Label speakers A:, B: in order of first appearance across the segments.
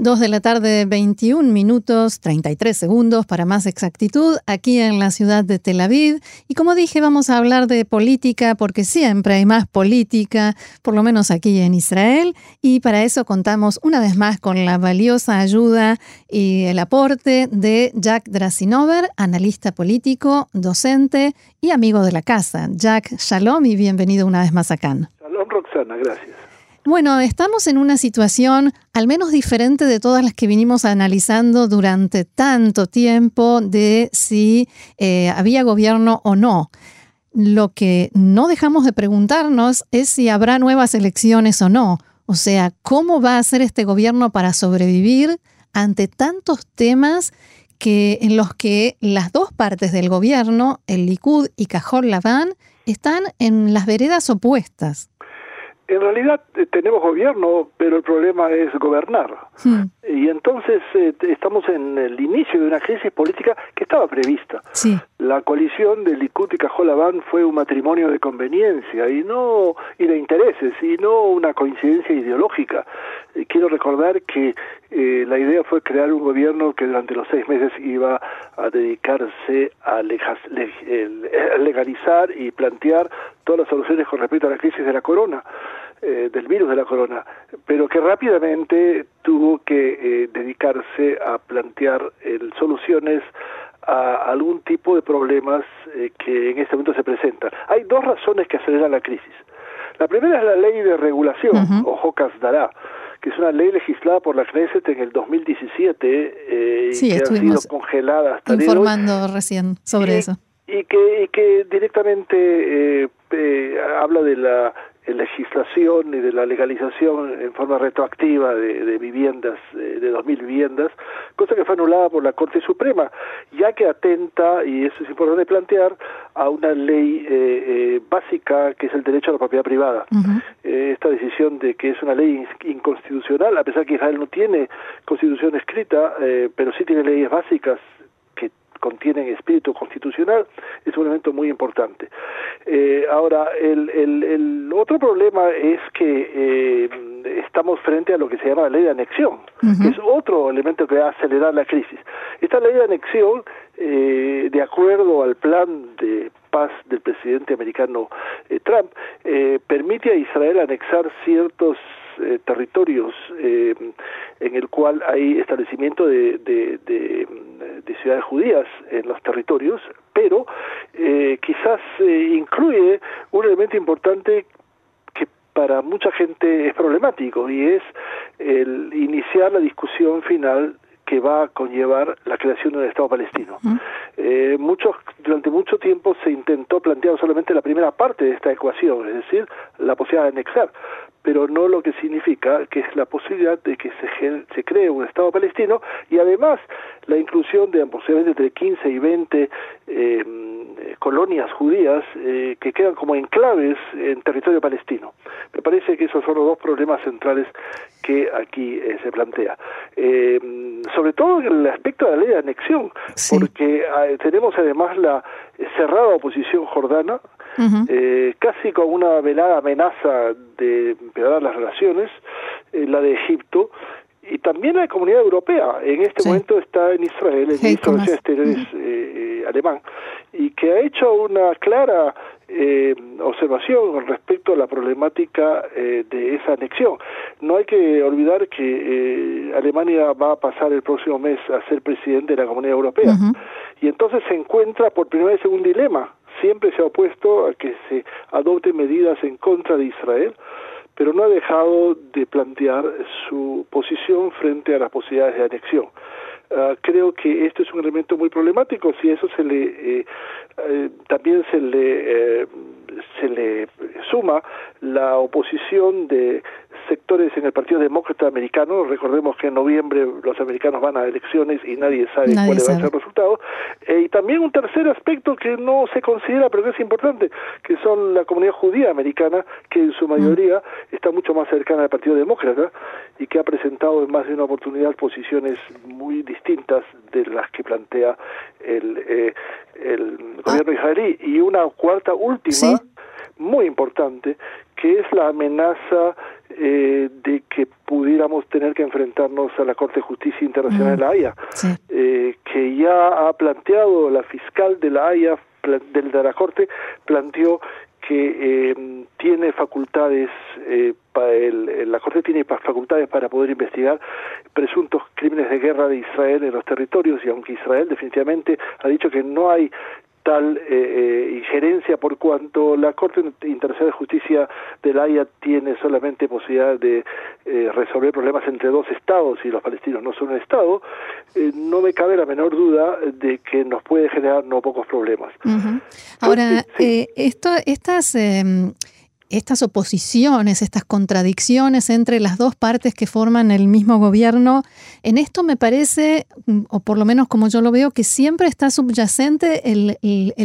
A: 2 de la tarde, 21 minutos, 33 segundos para más exactitud, aquí en la ciudad de Tel Aviv. Y como dije, vamos a hablar de política porque siempre hay más política, por lo menos aquí en Israel. Y para eso contamos una vez más con la valiosa ayuda y el aporte de Jack Drasinover, analista político, docente y amigo de la casa. Jack, shalom y bienvenido una vez más acá.
B: Shalom, Roxana, gracias.
A: Bueno, estamos en una situación al menos diferente de todas las que vinimos analizando durante tanto tiempo de si eh, había gobierno o no. Lo que no dejamos de preguntarnos es si habrá nuevas elecciones o no. O sea, ¿cómo va a ser este gobierno para sobrevivir ante tantos temas que, en los que las dos partes del gobierno, el Likud y Cajol Laván, están en las veredas opuestas?
B: En realidad eh, tenemos gobierno, pero el problema es gobernar. Y entonces eh, estamos en el inicio de una crisis política que estaba prevista. La coalición de Likud y Cajolabán fue un matrimonio de conveniencia y no y de intereses y no una coincidencia ideológica. Eh, quiero recordar que la idea fue crear un gobierno que durante los seis meses iba a dedicarse a legalizar y plantear todas las soluciones con respecto a la crisis de la corona. Eh, del virus de la corona, pero que rápidamente tuvo que eh, dedicarse a plantear soluciones a algún tipo de problemas eh, que en este momento se presentan. Hay dos razones que aceleran la crisis. La primera es la ley de regulación, o Jocas Dará, que es una ley legislada por la Knesset en el 2017 y que ha sido congelada hasta
A: informando recién sobre eso
B: y que, y que directamente habla de la legislación y de la legalización en forma retroactiva de, viviendas, de, de 2.000 viviendas, cosa que fue anulada por la Corte Suprema, ya que atenta, y eso es importante plantear, a una ley eh, eh, básica que es el derecho a la propiedad privada. Eh, esta decisión de que es una ley inconstitucional, a pesar que Israel no tiene constitución escrita, pero sí tiene leyes básicas contienen espíritu constitucional, es un elemento muy importante. Eh, ahora, el, el, otro problema es que eh, estamos frente a lo que se llama la ley de anexión, que es otro elemento que va a acelerar la crisis. Esta ley de anexión, eh, de acuerdo al plan de paz del presidente americano Trump, permite a Israel anexar ciertos eh, territorios eh, en el cual hay establecimiento de, de, ciudades judías en los territorios, pero eh, quizás incluye un elemento importante que para mucha gente es problemático y es el iniciar la discusión final que va a conllevar la creación de un Estado palestino. Eh, muchos, durante mucho tiempo se intentó plantear solamente la primera parte de esta ecuación, es decir, la posibilidad de anexar, pero no lo que significa que es la posibilidad de que se, se cree un Estado palestino y además la inclusión de posiblemente entre 15 y 20 eh, colonias judías eh, que quedan como enclaves en territorio palestino. Me parece que esos son los dos problemas centrales que aquí eh, se plantea. sobre todo en el aspecto de la ley de anexión, porque ah, tenemos además la cerrada oposición jordana, casi con una velada amenaza de empeorar las relaciones, la de Egipto, y también la comunidad europea. En este momento está en Israel el ministro de Exteriores eh, eh, alemán y que ha hecho una clara eh, observación con respecto a la problemática de esa anexión. No hay que olvidar que Alemania va a pasar el próximo mes a ser presidente de la Comunidad Europea y entonces se encuentra por primera vez en un dilema. Siempre se ha opuesto a que se adopten medidas en contra de Israel pero no ha dejado de plantear su posición frente a las posibilidades de anexión. Ah, creo que esto es un elemento muy problemático. Si eso se le eh, eh, también se le eh, se le suma la oposición de sectores en el Partido Demócrata Americano. Recordemos que en noviembre los americanos van a elecciones y nadie sabe cuál va a ser el resultado. Eh, y también un tercer aspecto que no se considera, pero que es importante, que son la comunidad judía americana, que en su mm. mayoría está mucho más cercana al Partido Demócrata y que ha presentado en más de una oportunidad posiciones muy distintas de las que plantea el, eh, el gobierno ah. israelí. Y una cuarta última muy importante, que es la amenaza eh, de que pudiéramos tener que enfrentarnos a la Corte de Justicia Internacional de la Haya, eh, que ya ha planteado la fiscal de la Haya, de la Corte, planteó que eh, tiene facultades, eh, para el, la Corte tiene facultades para poder investigar presuntos crímenes de guerra de Israel en los territorios y aunque Israel definitivamente ha dicho que no hay tal eh, eh, injerencia por cuanto la Corte Internacional de Justicia de la Haya tiene solamente posibilidad de eh, resolver problemas entre dos estados y los palestinos no son un estado, no me cabe la menor duda de que nos puede generar no pocos problemas.
A: Ahora, esto, estas em, estas oposiciones, estas contradicciones entre las dos partes que forman el mismo gobierno, en esto me parece, o por lo menos como yo lo veo, que siempre está subyacente el,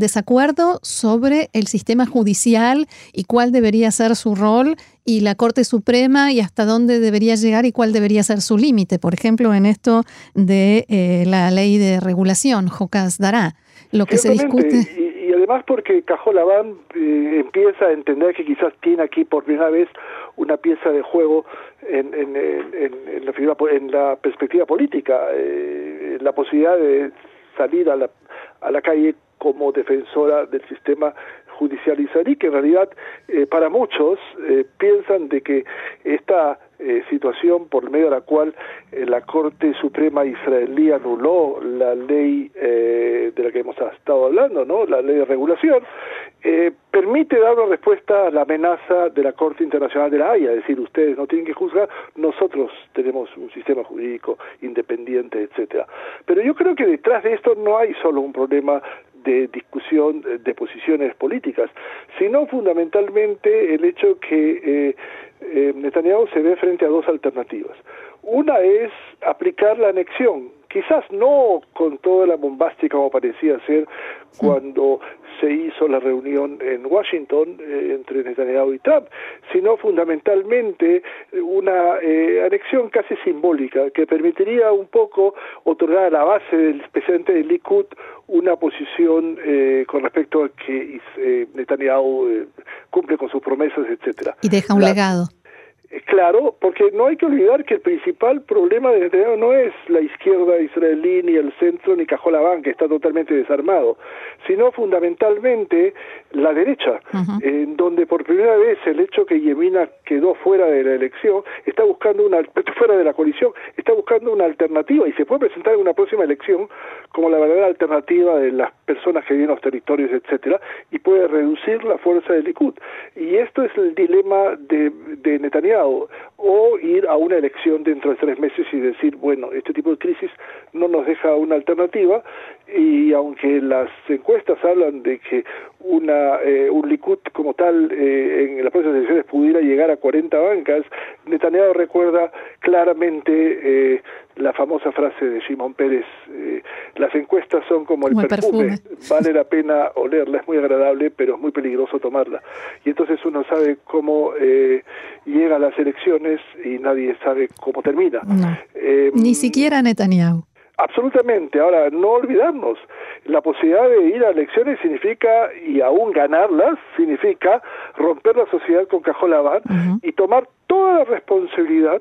A: desacuerdo sobre el sistema judicial y cuál debería ser su rol y la Corte Suprema y hasta dónde debería llegar y cuál debería ser su límite. Por ejemplo, en esto de eh, la ley de regulación, Jocas dará, lo que se discute
B: además porque Cajolabán eh, empieza a entender que quizás tiene aquí por primera vez una pieza de juego en, en, en, la, en la, perspectiva política, eh, la posibilidad de salir a la, a la calle como defensora del sistema judicial israelí, que en realidad eh, para muchos eh, piensan de que esta eh, situación por medio de la cual la Corte Suprema israelí anuló la ley de la que hemos estado hablando, ¿no? la ley de regulación, permite dar una respuesta a la amenaza de la Corte Internacional de la Haya, es decir, ustedes no tienen que juzgar, nosotros tenemos un sistema jurídico independiente, etcétera. Pero yo creo que detrás de esto no hay solo un problema de discusión de posiciones políticas, sino fundamentalmente el hecho que eh, eh, Netanyahu se ve frente a dos alternativas. Una es aplicar la anexión, quizás no con toda la bombástica como parecía ser cuando se hizo la reunión en Washington eh, entre Netanyahu y Trump, sino fundamentalmente una eh, anexión casi simbólica que permitiría un poco otorgar a la base del presidente del Likud una posición eh, con respecto a que Netanyahu cumple con sus promesas, etcétera.
A: Y deja un legado.
B: Claro, porque no hay que olvidar que el principal problema de Netanyahu no es la izquierda israelí, ni el centro, ni Cajolabán, que está totalmente desarmado, sino fundamentalmente la derecha, en donde por primera vez el hecho que Yemina quedó fuera de la elección, está buscando una, fuera de la coalición, está buscando una alternativa y se puede presentar en una próxima elección como la verdadera alternativa de las personas que viven los territorios, etcétera, y puede reducir la fuerza del Likud. Y esto es el dilema de, de Netanyahu o ir a una elección dentro de tres meses y decir, bueno, este tipo de crisis no nos deja una alternativa y aunque las encuestas hablan de que una eh, un Likud como tal eh, en las próximas elecciones pudiera llegar a 40 bancas, Netanyahu recuerda claramente eh, la famosa frase de Simón Pérez, las encuestas son como el, perfume, vale la pena olerla, es muy agradable, pero es muy peligroso tomarla. Y entonces uno sabe cómo llega a las elecciones y nadie sabe cómo termina.
A: Ni siquiera Netanyahu.
B: Absolutamente. Ahora, no olvidarnos, la posibilidad de ir a elecciones significa, y aún ganarlas, significa romper la sociedad con cajón y tomar toda la responsabilidad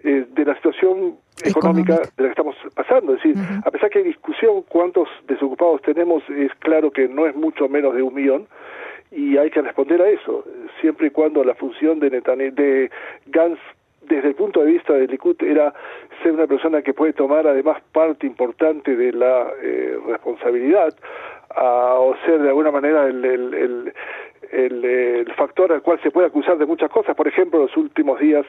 B: eh, de la situación económica, de la que estamos pasando. Es decir, a pesar que hay discusión cuántos desocupados tenemos, es claro que no es mucho menos de un millón, y hay que responder a eso, siempre y cuando la función de, de Gans desde el punto de vista del Likud era ser una persona que puede tomar además parte importante de la eh, responsabilidad o ser de alguna manera el, el, el, factor al cual se puede acusar de muchas cosas. Por ejemplo, en los últimos días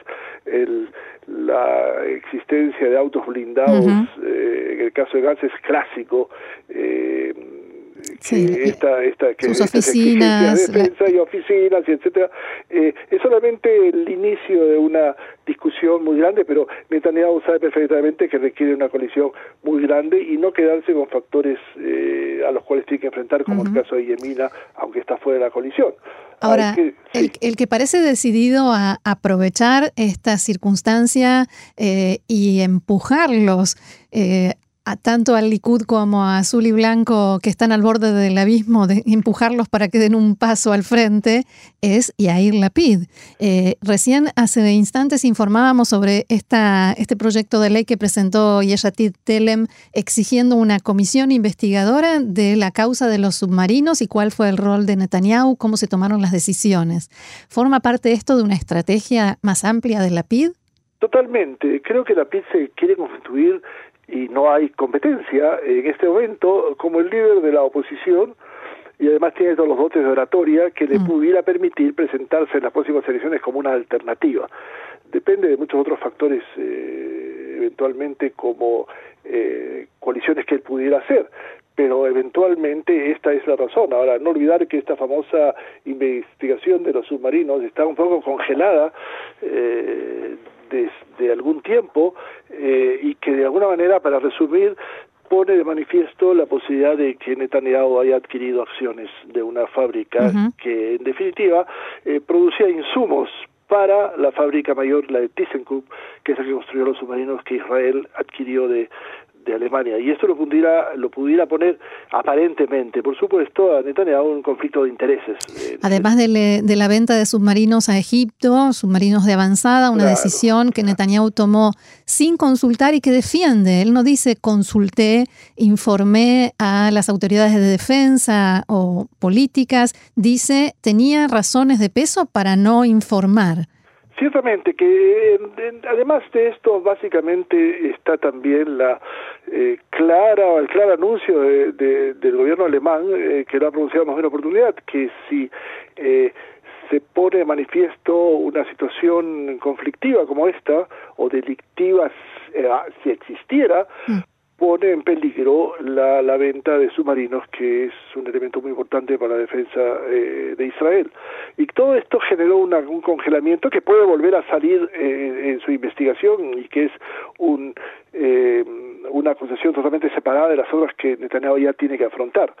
B: la existencia de autos blindados, eh, en el caso de Gans es clásico. Eh,
A: esta, esta, que, sus oficinas,
B: de defensa y oficinas, y etcétera. Eh, es solamente el inicio de una discusión muy grande, pero Netanyahu sabe perfectamente que requiere una coalición muy grande y no quedarse con factores eh, a los cuales tiene que enfrentar, como el caso de Yemina, aunque está fuera de la coalición.
A: Ahora, el, el, que parece decidido a aprovechar esta circunstancia eh, y empujarlos eh, a tanto al Likud como a Azul y Blanco que están al borde del abismo, de empujarlos para que den un paso al frente, es Yair Lapid. Eh, recién hace instantes informábamos sobre esta, este proyecto de ley que presentó Yeshatid Telem exigiendo una comisión investigadora de la causa de los submarinos y cuál fue el rol de Netanyahu, cómo se tomaron las decisiones. ¿Forma parte esto de una estrategia más amplia de Lapid?
B: Totalmente. Creo que Lapid se quiere constituir y no hay competencia en este momento como el líder de la oposición y además tiene todos los dotes de oratoria que le mm. pudiera permitir presentarse en las próximas elecciones como una alternativa. Depende de muchos otros factores, eh, eventualmente como eh, coaliciones que él pudiera hacer, pero eventualmente esta es la razón. Ahora, no olvidar que esta famosa investigación de los submarinos está un poco congelada eh, desde algún tiempo eh, y que de alguna manera, para resumir, pone de manifiesto la posibilidad de que Netanyahu haya adquirido acciones de una fábrica que, en definitiva, eh, producía insumos para la fábrica mayor, la de ThyssenKrupp, que es la que construyó los submarinos que Israel adquirió de, de Alemania. Y esto lo pudiera, lo pudiera poner aparentemente, por supuesto, a Netanyahu un conflicto de intereses.
A: Además de, de, la venta de submarinos a Egipto, submarinos de avanzada, una decisión que Netanyahu tomó sin consultar y que defiende. Él no dice consulté, informé a las autoridades de defensa o políticas, dice tenía razones de peso para no informar.
B: Ciertamente que además de esto básicamente está también la eh, clara el claro anuncio de, del gobierno alemán eh, que lo ha pronunciado más de una oportunidad que si eh, se pone de manifiesto una situación conflictiva como esta o delictiva si existiera mm. pone en peligro la, la, venta de submarinos, que es un elemento para la defensa eh, de Israel. Y todo esto generó un congelamiento que puede volver a salir eh, en su investigación y que es un, eh, una acusación totalmente separada de las obras que Netanyahu ya tiene que afrontar.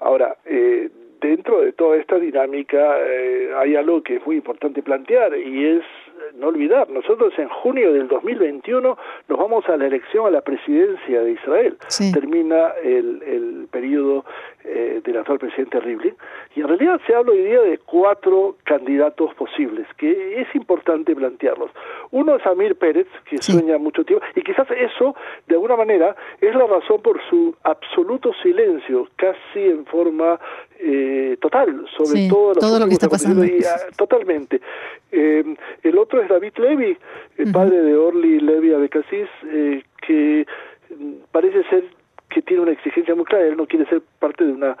B: Ahora, eh, dentro de toda esta dinámica eh, hay algo que es muy importante plantear y es no olvidar, nosotros en junio del 2021 nos vamos a la elección a la presidencia de Israel. Termina el, el periodo eh, del actual presidente Rivlin y en realidad se habla hoy día de cuatro candidatos posibles, que es importante plantearlos. Uno es Amir Pérez, que sueña mucho tiempo, y quizás eso, de alguna manera, es la razón por su absoluto silencio, casi en forma eh, total, sobre
A: todo, lo que está pasando.
B: Ah, totalmente. Eh, el otro es David Levy, el padre de Orly Levy Abecassis, eh, que parece ser que tiene una exigencia muy clara, él no quiere ser parte de una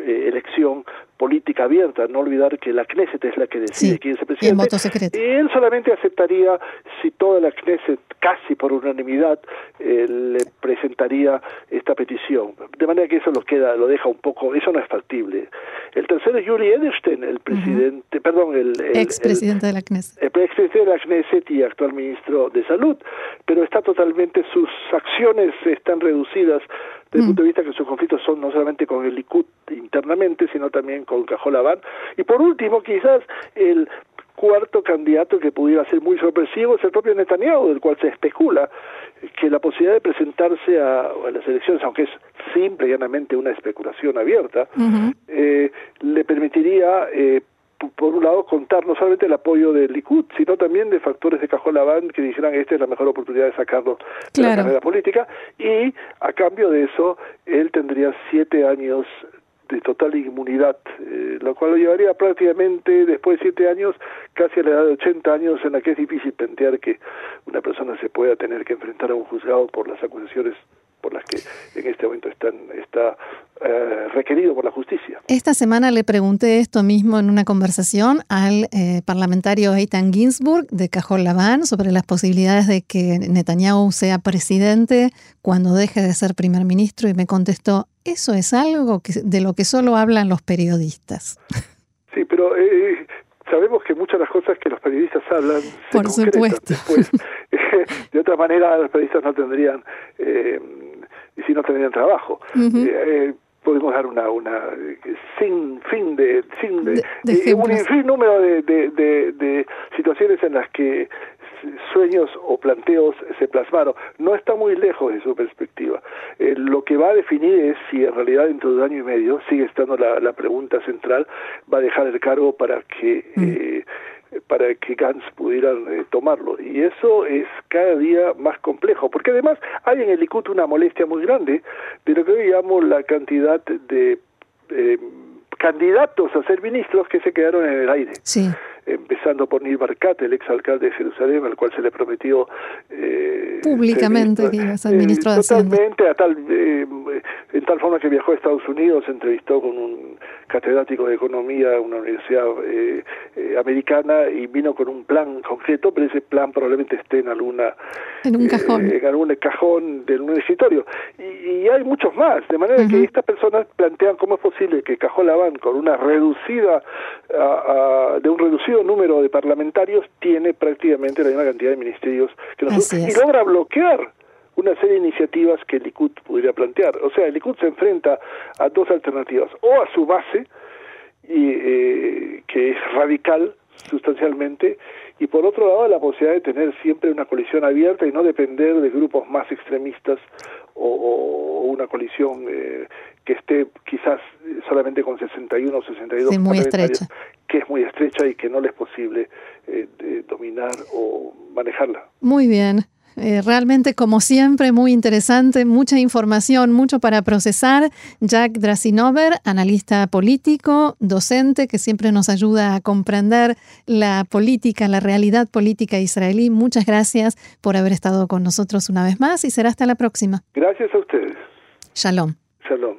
B: eh, elección política abierta, no olvidar que la Knesset es la que decide quién es el presidente.
A: Y
B: él solamente aceptaría si toda la Knesset, casi por unanimidad, eh, le presentaría esta petición. De manera que eso lo queda, lo deja un poco, eso no es factible. El tercero es Yuri Edelstein, el presidente, perdón, el,
A: expresidente de la Knesset.
B: El expresidente de la Knesset y actual ministro de Salud, pero está totalmente, sus acciones están reducidas desde el mm. punto de vista que sus conflictos son no solamente con el Likud internamente, sino también con Cajolabán. Y por último, quizás el cuarto candidato que pudiera ser muy sorpresivo es el propio Netanyahu, del cual se especula que la posibilidad de presentarse a, las elecciones, aunque es simple y llanamente una especulación abierta, eh, le permitiría eh, por un lado, contar no solamente el apoyo del Likud, sino también de factores de cajón laván que dijeran esta es la mejor oportunidad de sacarlo de la carrera política y a cambio de eso él tendría siete años de total inmunidad, eh, lo cual lo llevaría prácticamente después de siete años casi a la edad de 80 años en la que es difícil plantear que una persona se pueda tener que enfrentar a un juzgado por las acusaciones por las que en este momento están, está eh, requerido por la justicia.
A: Esta semana le pregunté esto mismo en una conversación al eh, parlamentario Eitan Ginsburg de Cajol Laván sobre las posibilidades de que Netanyahu sea presidente cuando deje de ser primer ministro y me contestó, eso es algo que, de lo que solo hablan los periodistas.
B: Sí, pero eh, sabemos que muchas de las cosas que los periodistas hablan
A: Por supuesto.
B: de otra manera los periodistas no tendrían eh, y si no tendrían trabajo eh, podemos dar una una sin fin de sin de,
A: de,
B: un infin número de, de, situaciones en las que sueños o planteos se plasmaron. No está muy lejos de su perspectiva. Eh, lo que va a definir es si en realidad dentro de un año y medio, sigue estando la, la pregunta central, va a dejar el cargo para que... Mm. Eh, para que Gantz pudieran eh, tomarlo. Y eso es cada día más complejo, porque además hay en el Likud una molestia muy grande de lo que hoy llamo la cantidad de eh, candidatos a ser ministros que se quedaron en el aire.
A: Sí
B: empezando por Nir Barkat, el exalcalde de Jerusalén, al cual se le prometió
A: eh, públicamente que iba a ser ministro
B: de Totalmente, a tal, eh, en tal forma que viajó a Estados Unidos, se entrevistó con un catedrático de economía en una universidad eh, eh, americana y vino con un plan concreto, pero ese plan probablemente esté en alguna
A: en un cajón,
B: en algún cajón de un escritorio. Y, y, hay muchos más, de manera que estas personas plantean cómo es posible que Cajón Laván, con una reducida, a, a, de un reducido número de parlamentarios tiene prácticamente la misma cantidad de ministerios que nosotros y logra bloquear una serie de iniciativas que el Likud podría plantear. O sea, el Likud se enfrenta a dos alternativas, o a su base, y, eh, que es radical sustancialmente, y por otro lado la posibilidad de tener siempre una coalición abierta y no depender de grupos más extremistas o, o una coalición eh, que esté quizás solamente con 61 o 62
A: sí, muy estrecha.
B: que es muy estrecha y que no le es posible eh, dominar o manejarla.
A: Muy bien. Eh, realmente, como siempre, muy interesante, mucha información, mucho para procesar. Jack Drasinover, analista político, docente, que siempre nos ayuda a comprender la política, la realidad política israelí. Muchas gracias por haber estado con nosotros una vez más y será hasta la próxima.
B: Gracias a ustedes.
A: Shalom.
B: Shalom.